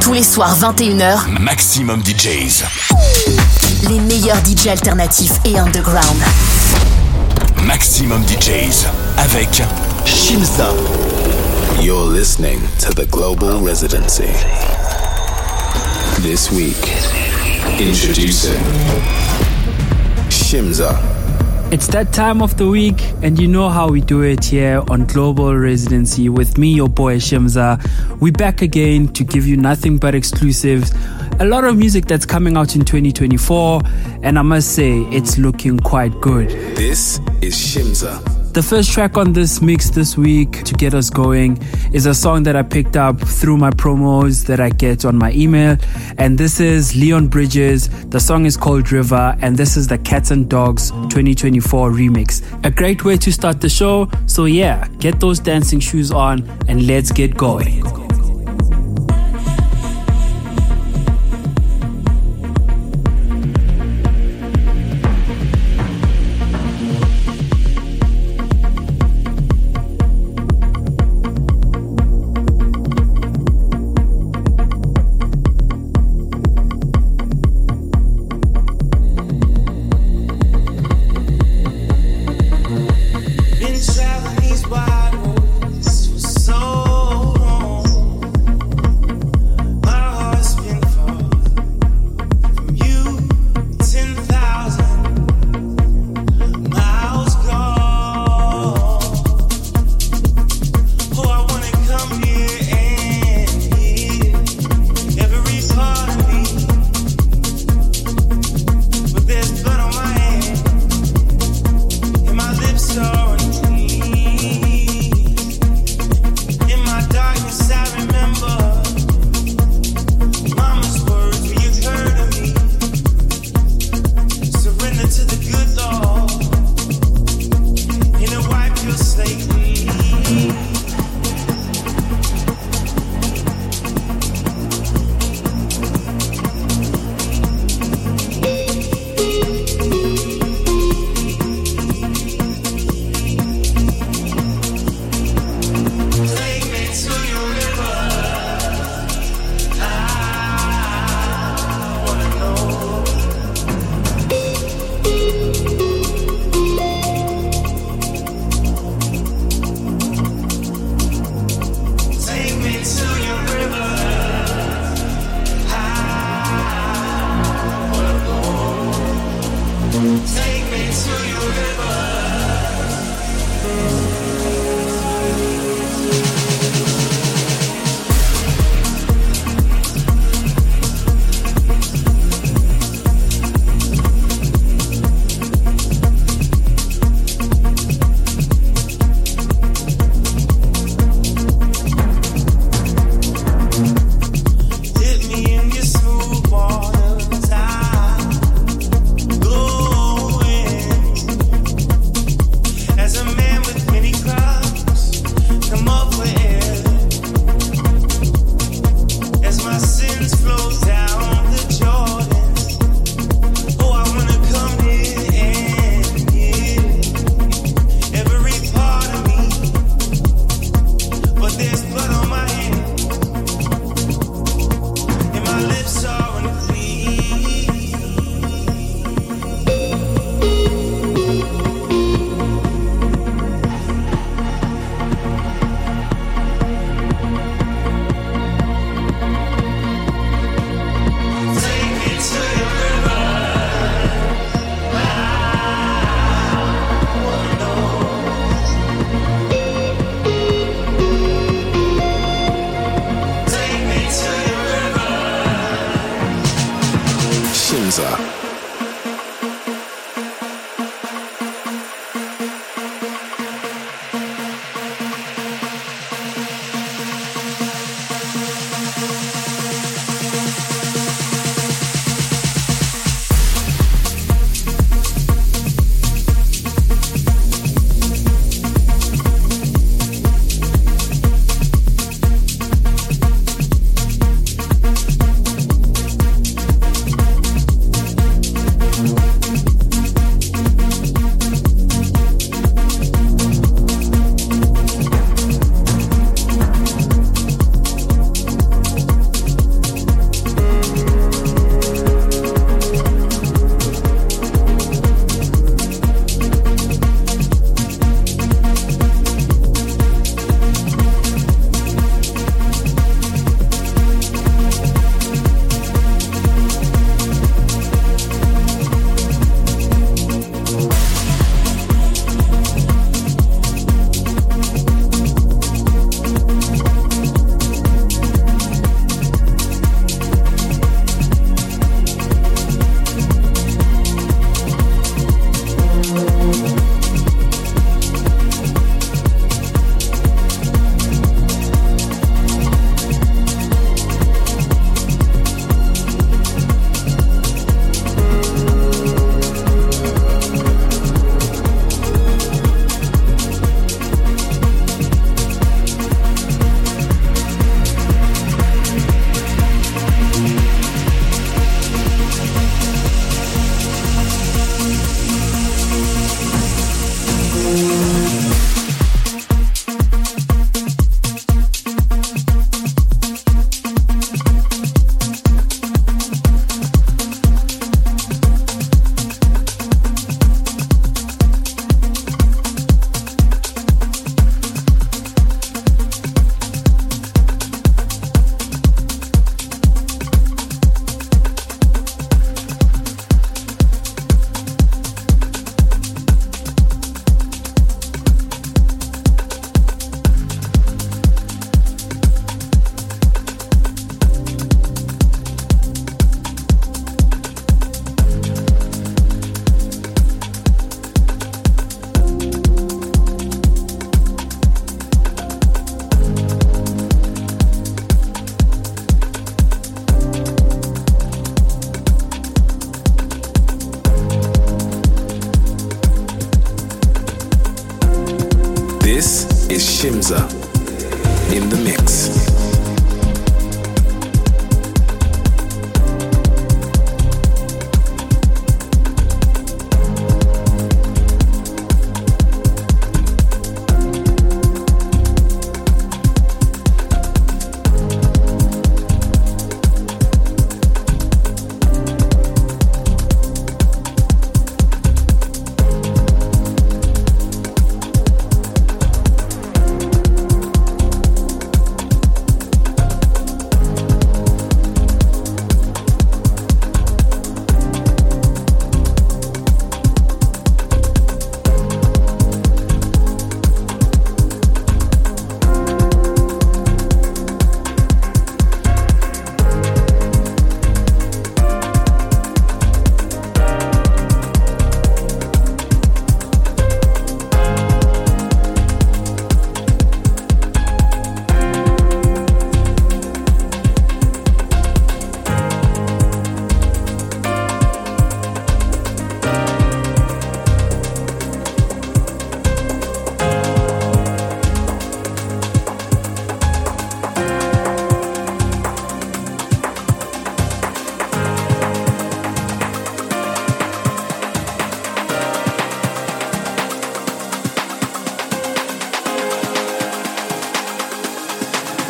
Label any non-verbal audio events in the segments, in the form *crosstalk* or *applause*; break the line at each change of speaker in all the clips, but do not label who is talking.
Tous les soirs 21h,
Maximum DJs.
Les meilleurs DJs alternatifs et underground.
Maximum DJs avec Shimza.
You're listening to the Global Residency. This week, introducing Shimza.
It's that time of the week, and you know how we do it here on Global Residency with me, your boy Shimza. We're back again to give you nothing but exclusives. A lot of music that's coming out in 2024, and I must say, it's looking quite good.
This is Shimza.
The first track on this mix this week to get us going is a song that I picked up through my promos that I get on my email. And this is Leon Bridges. The song is called River, and this is the Cats and Dogs 2024 remix. A great way to start the show. So, yeah, get those dancing shoes on and let's get going.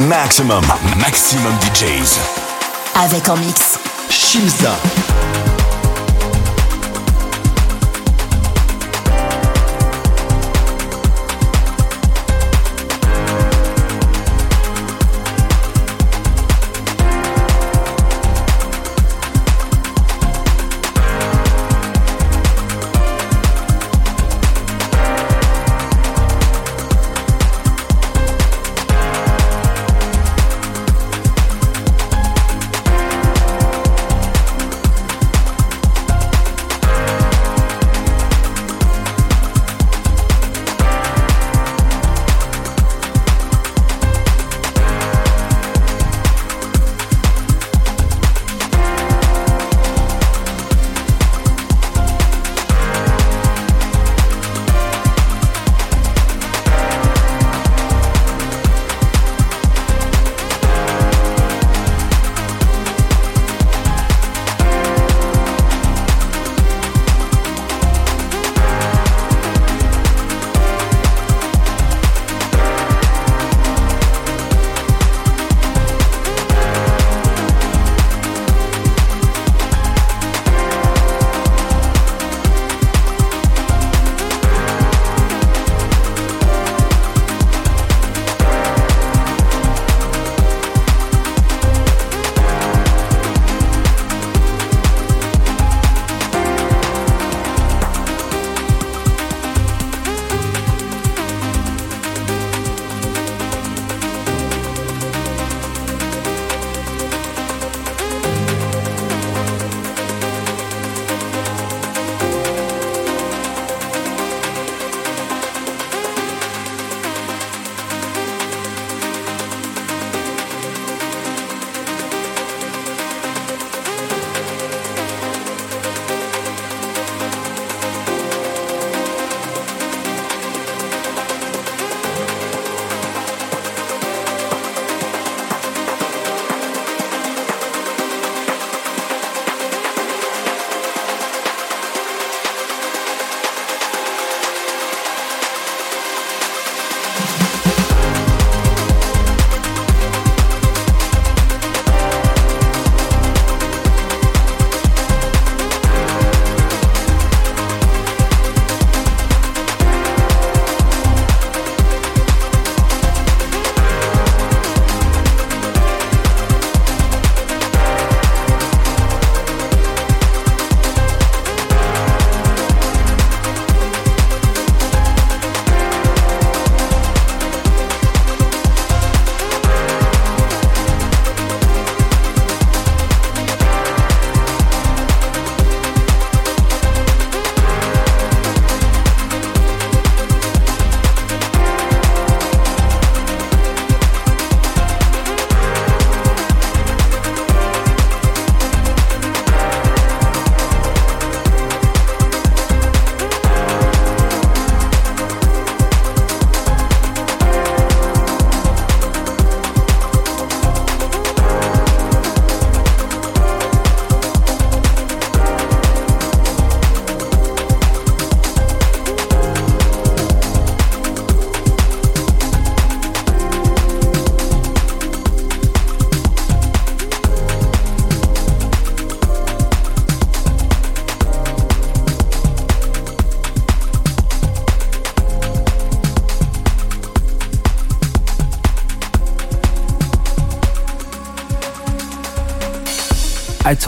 Maximum, maximum DJs.
Avec en mix.
Shimza.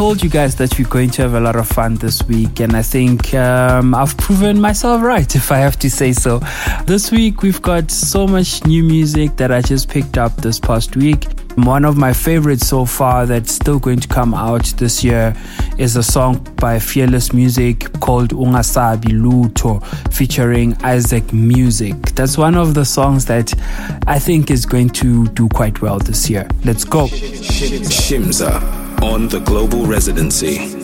Told you guys that we're going to have a lot of fun this week, and I think um, I've proven myself right, *laughs* if I have to say so. This week, we've got so much new music that I just picked up this past week. One of my favorites so far that's still going to come out this year is a song by Fearless Music called Ungasabi Luto featuring Isaac Music. That's one of the songs that I think is going to do quite well this year. Let's go.
Shimza on the global residency.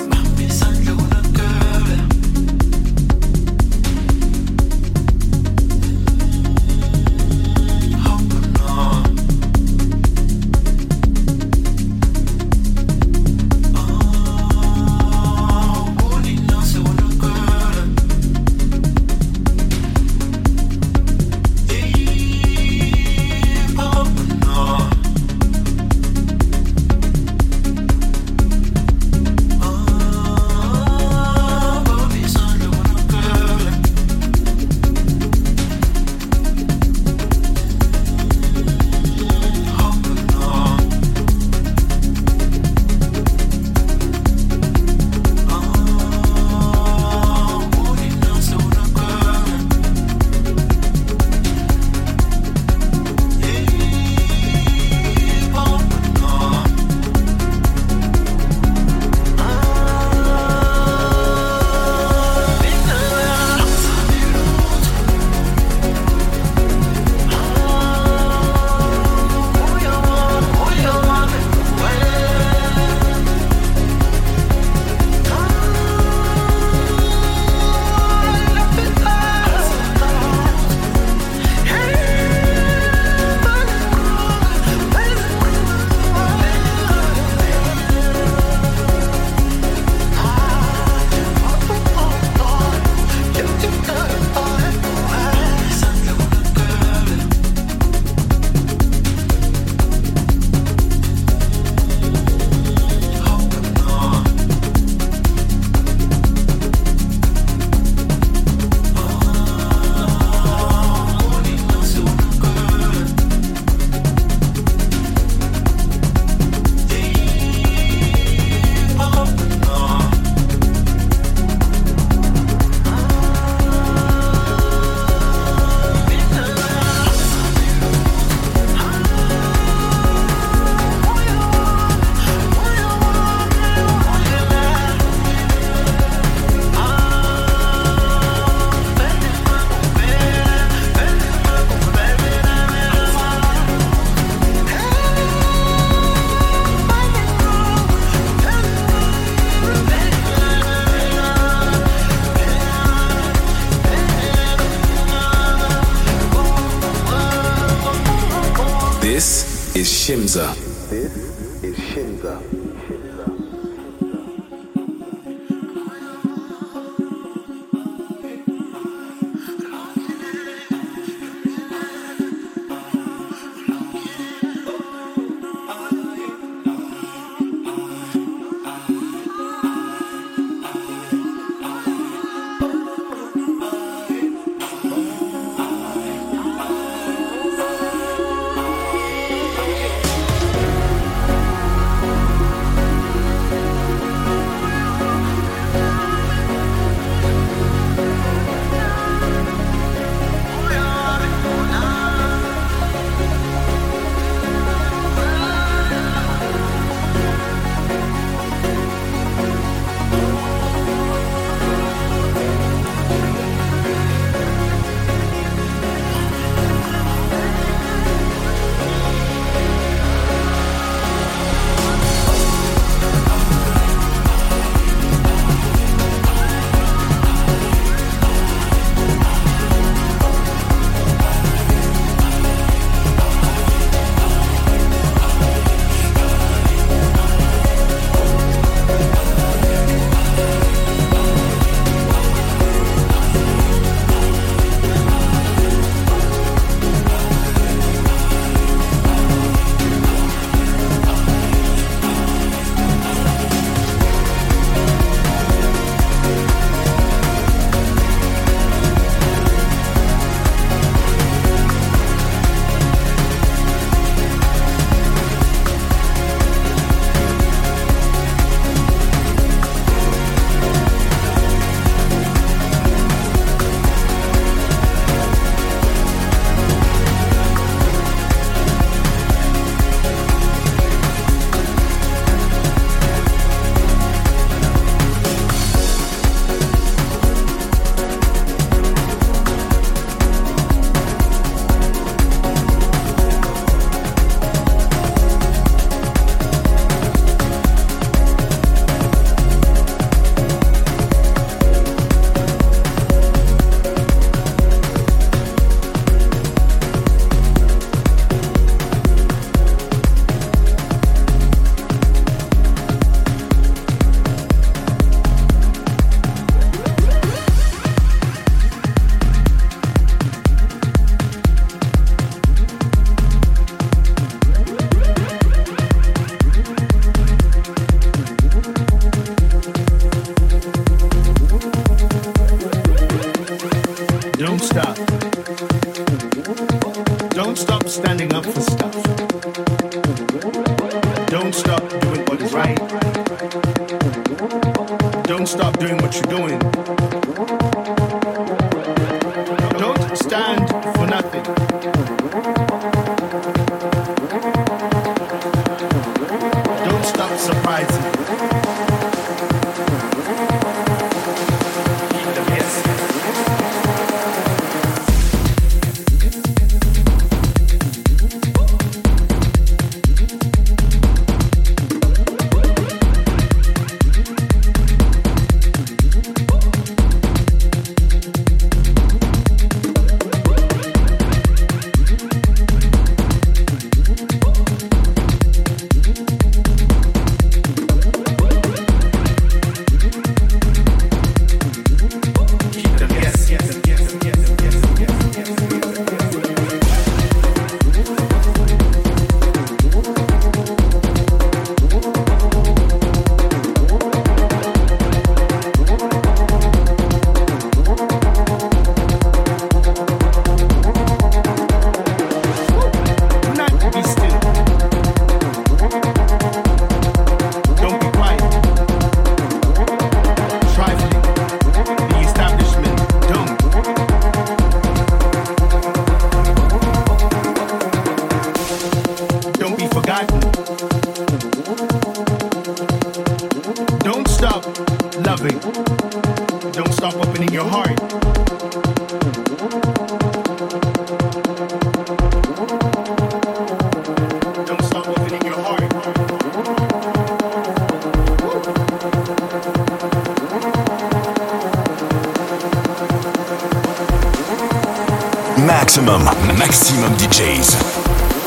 Maxximum,
maximum DJs.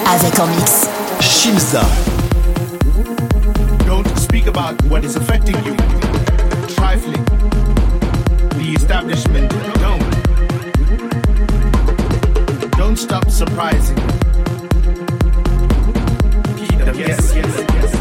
Avec en mix.
Shimza.
Don't speak about what is affecting you. Trifling. The establishment. Don't. Don't stop surprising. Yes, yes, yes, yes, yes, yes,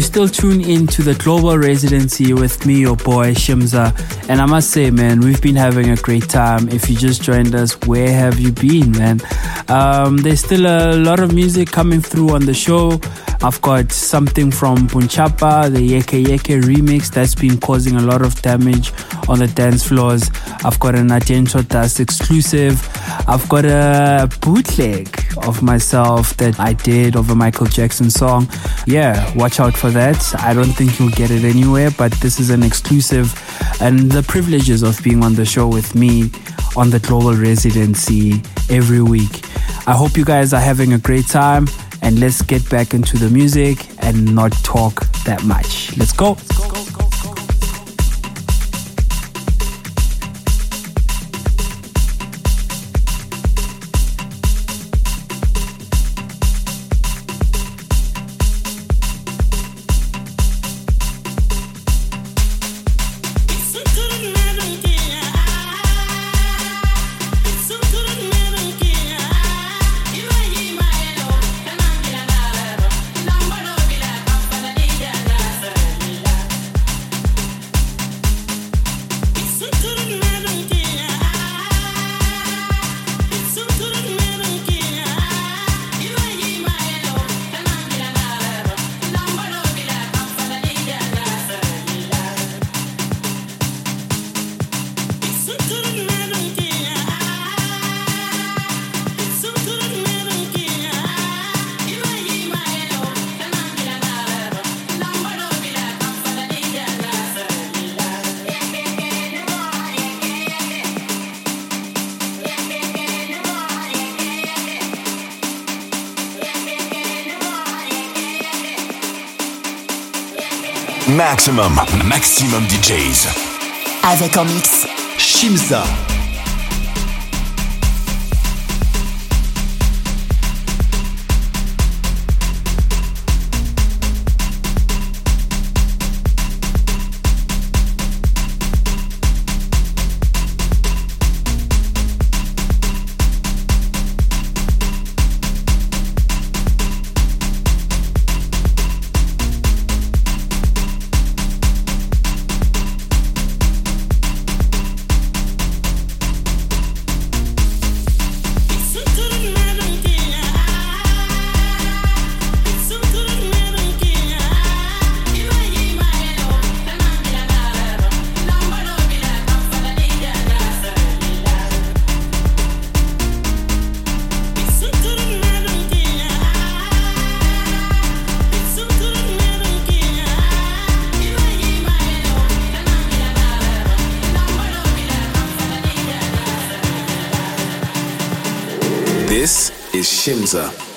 You
still tune in to the global residency with me, your boy Shimza. And I must say, man, we've been having a great time. If you just joined us, where have you been, man? Um, there's still a lot of music coming through on the show. I've got something from Punchapa, the Yeke Yeke remix that's been causing a lot of damage on the dance floors. I've got an Atento Das exclusive. I've got a bootleg of myself that I did of a Michael Jackson song. Yeah, watch out for that. I don't think you'll get it anywhere, but this is an exclusive. And the privileges of being on the show with me on the global residency every week. I hope you guys are having a great time and let's get back into the music and not talk that much. Let's go.
Maximum, maximum DJs.
Avec en mix.
Shimza.
This is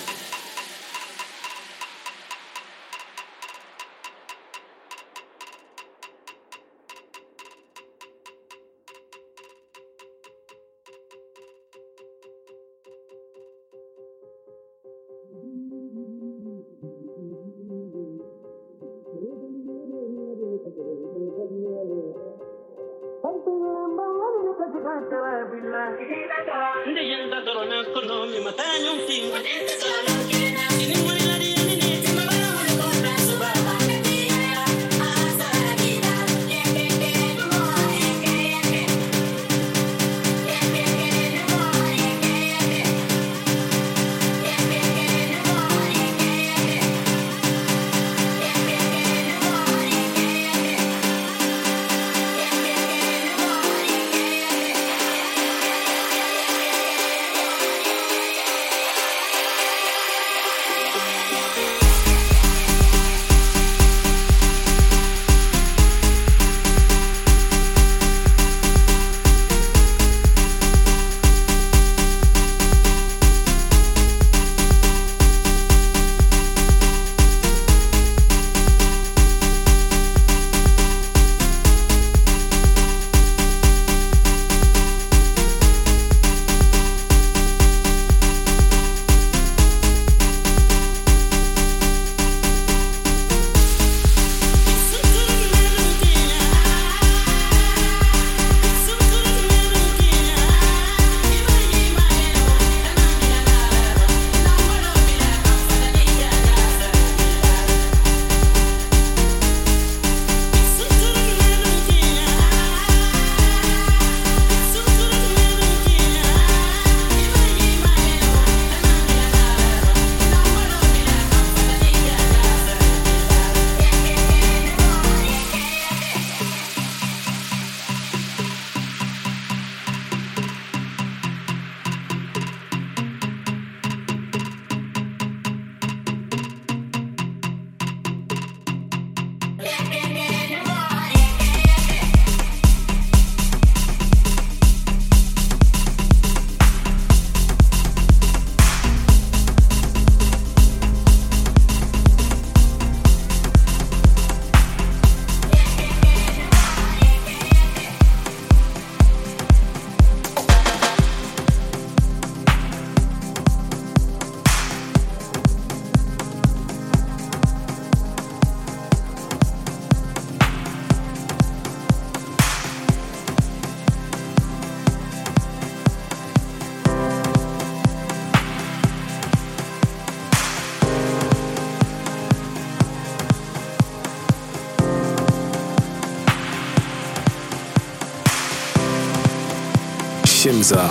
Shimza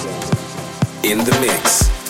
in the mix.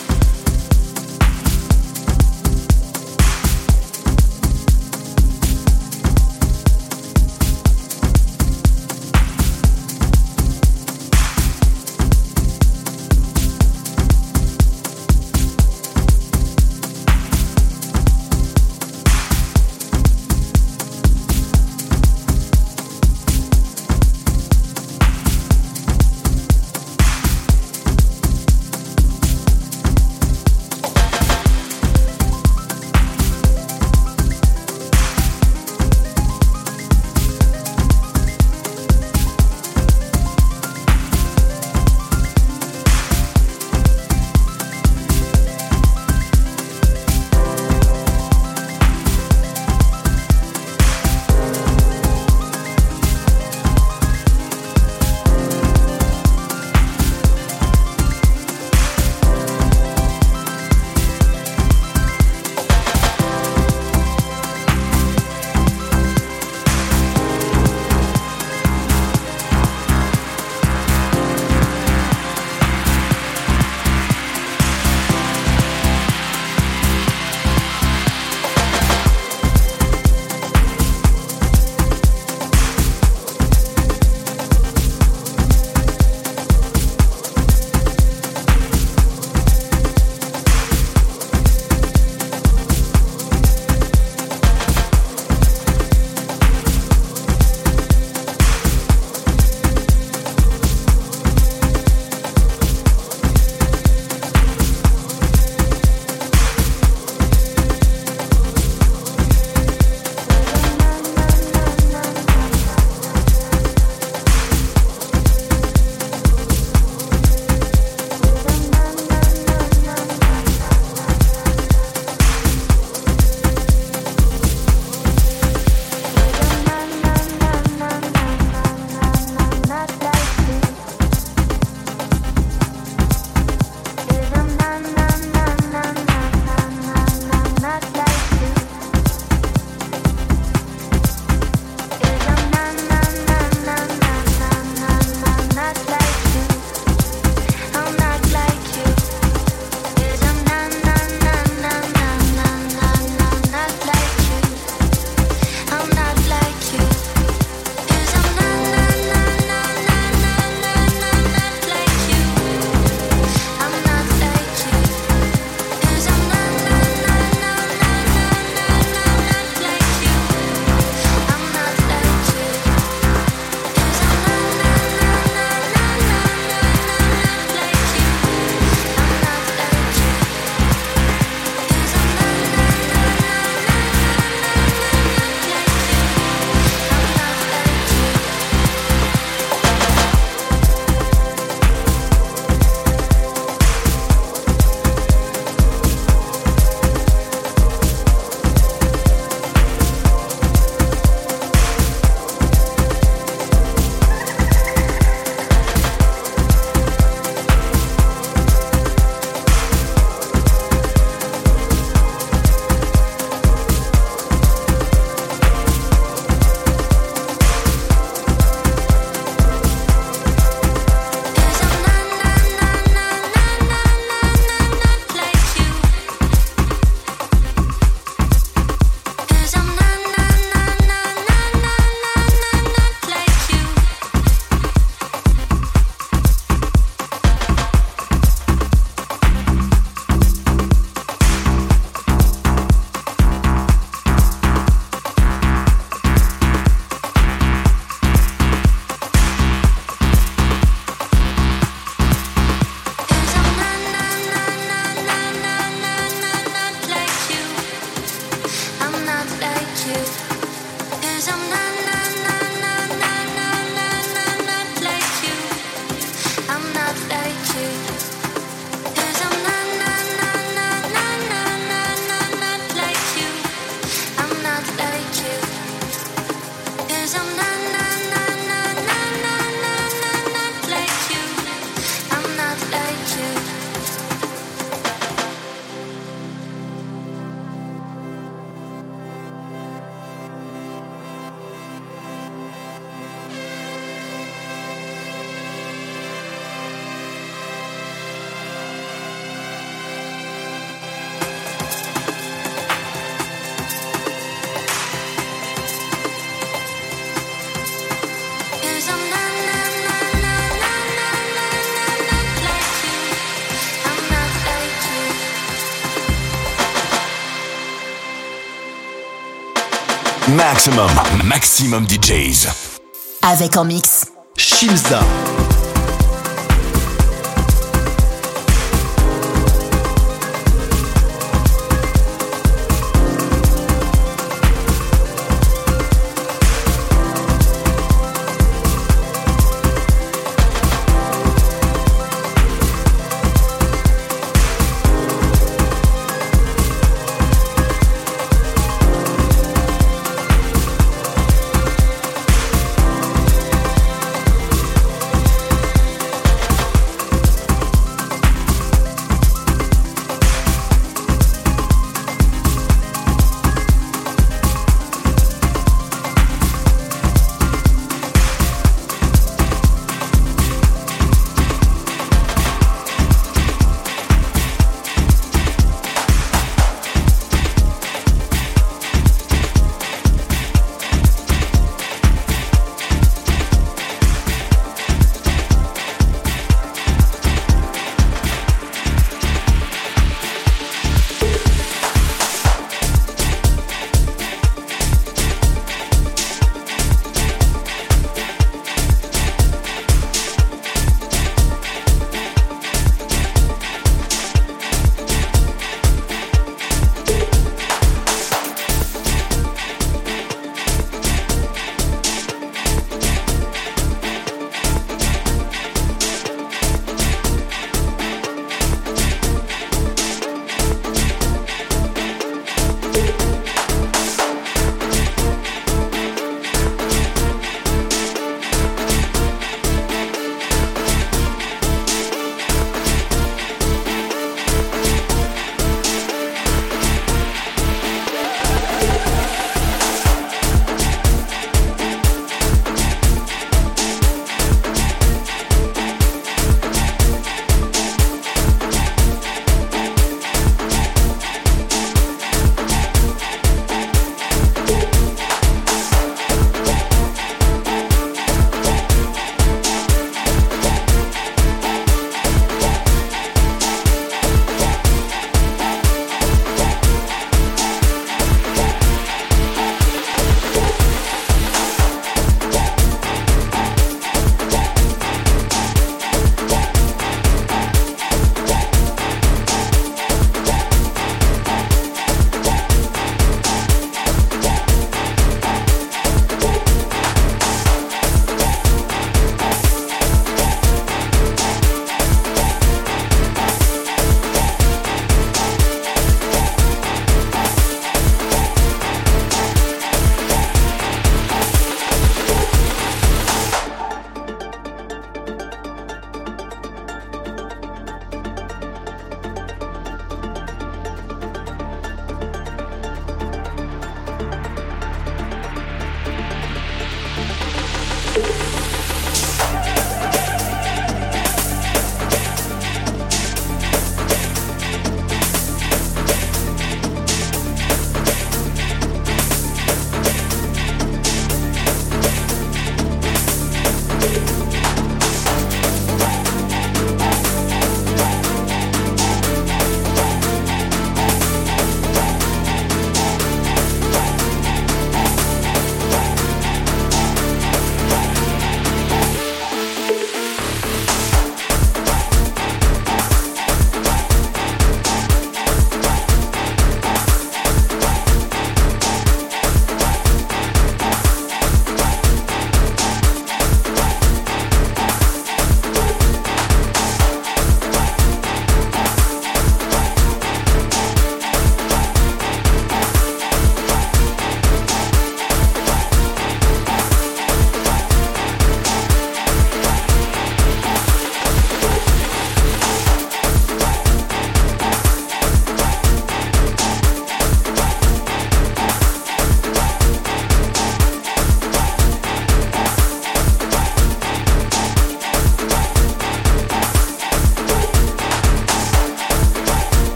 Maximum, maximum DJs.
Avec en mix.
Shimza.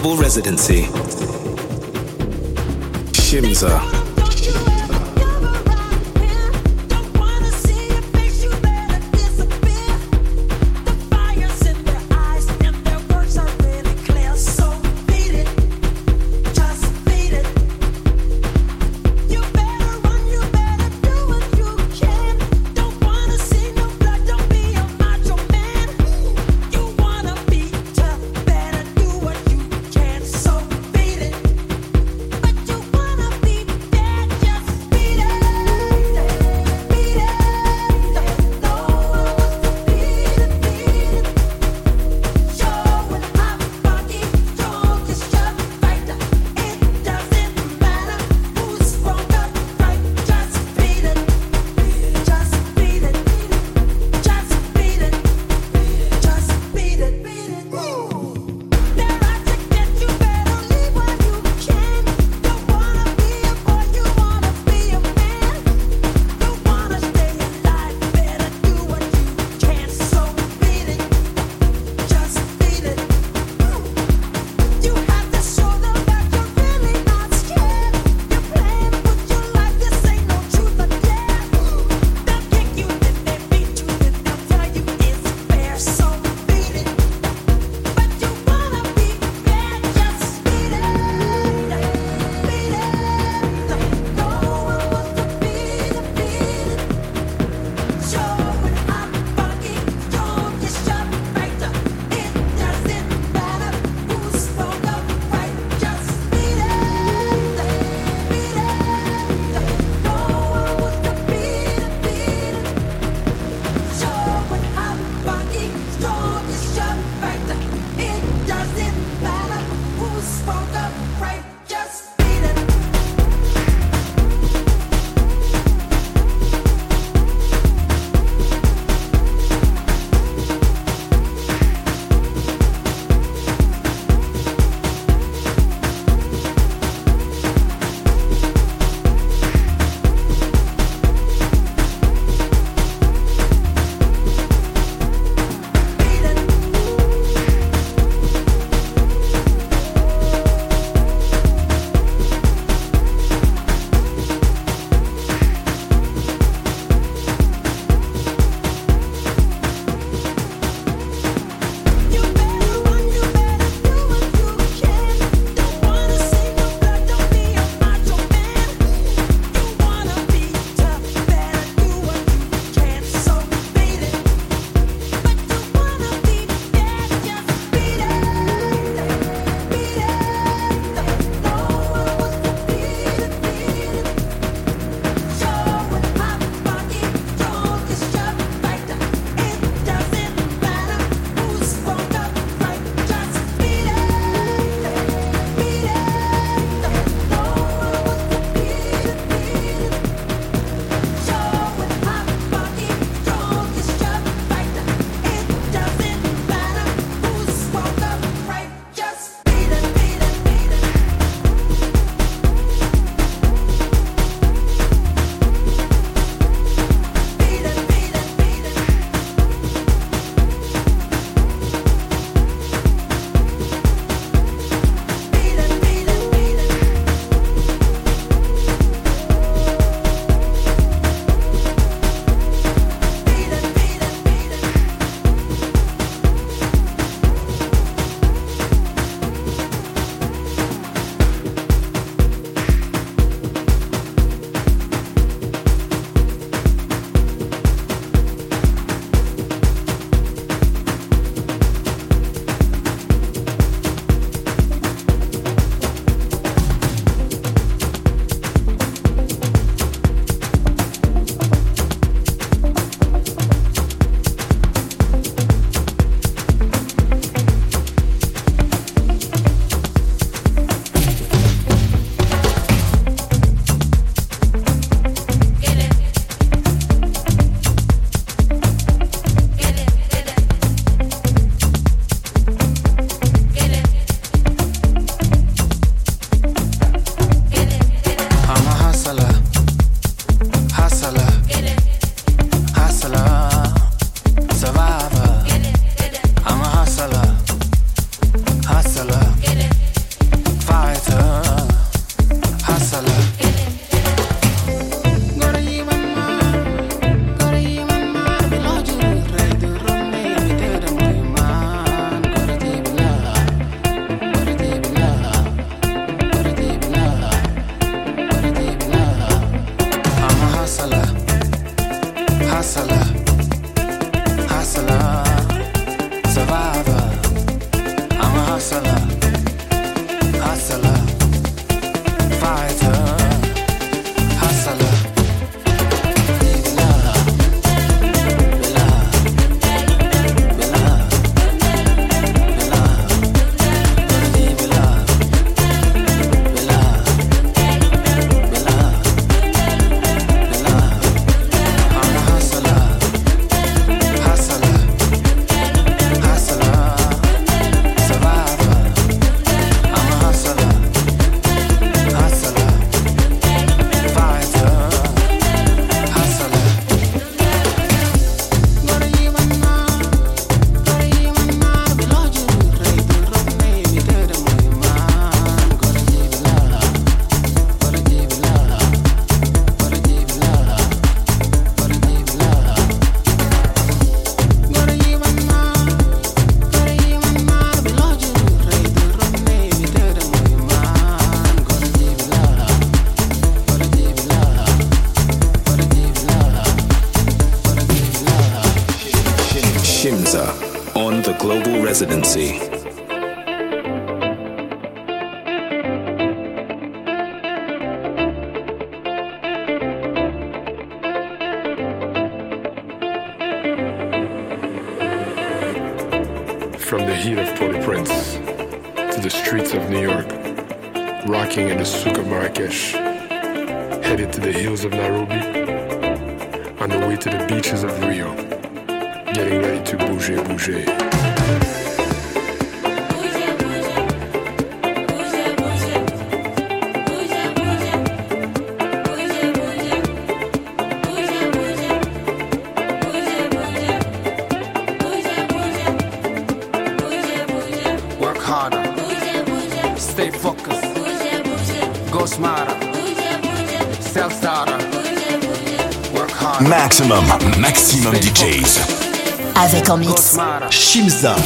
Global residency. Shimza.
Getting ready to bouger, bouger.
Maximum, maximum DJs.
Avec en mix.
Shimza.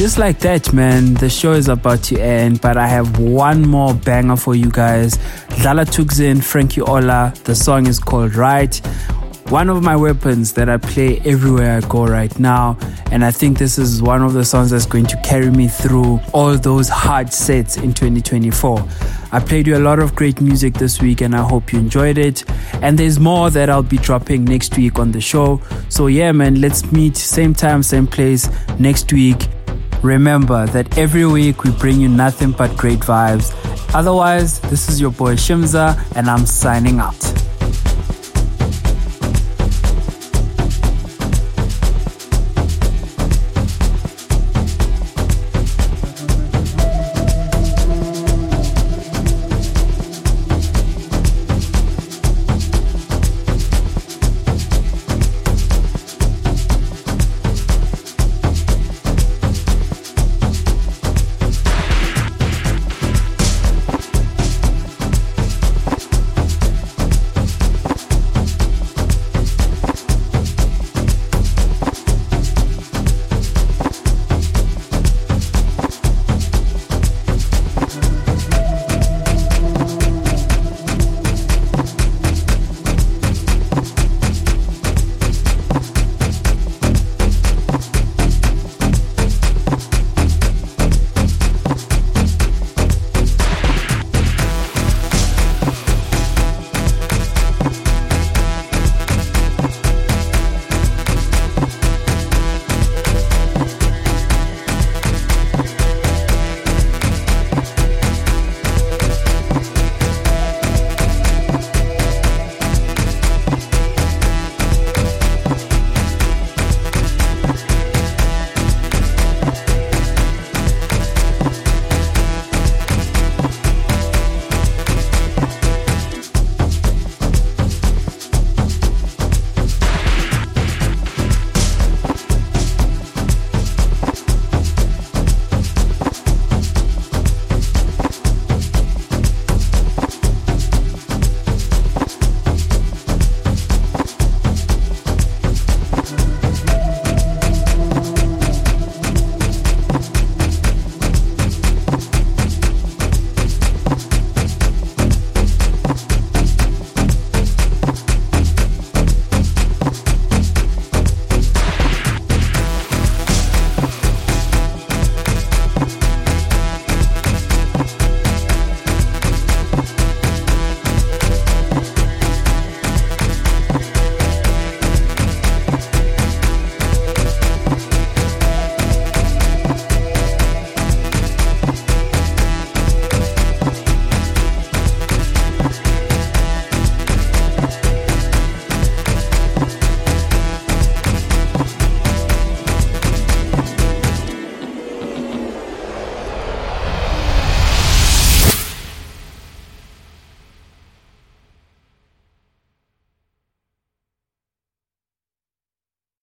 Just like that, man, the show is about to end, but I have one more banger for you guys. Dlala Thukzin, Frankie Ola. The song is called Right. One of my weapons that I play everywhere I go right now. And I think this is one of the songs that's going to carry me through all those hard sets in 2024. I played you a lot of great music this week and I hope you enjoyed it. And there's more that I'll be dropping next week on the show. So, yeah, man, let's meet same time, same place next week. Remember that every week we bring you nothing but great vibes. Otherwise, this is your boy Shimza, and I'm signing out.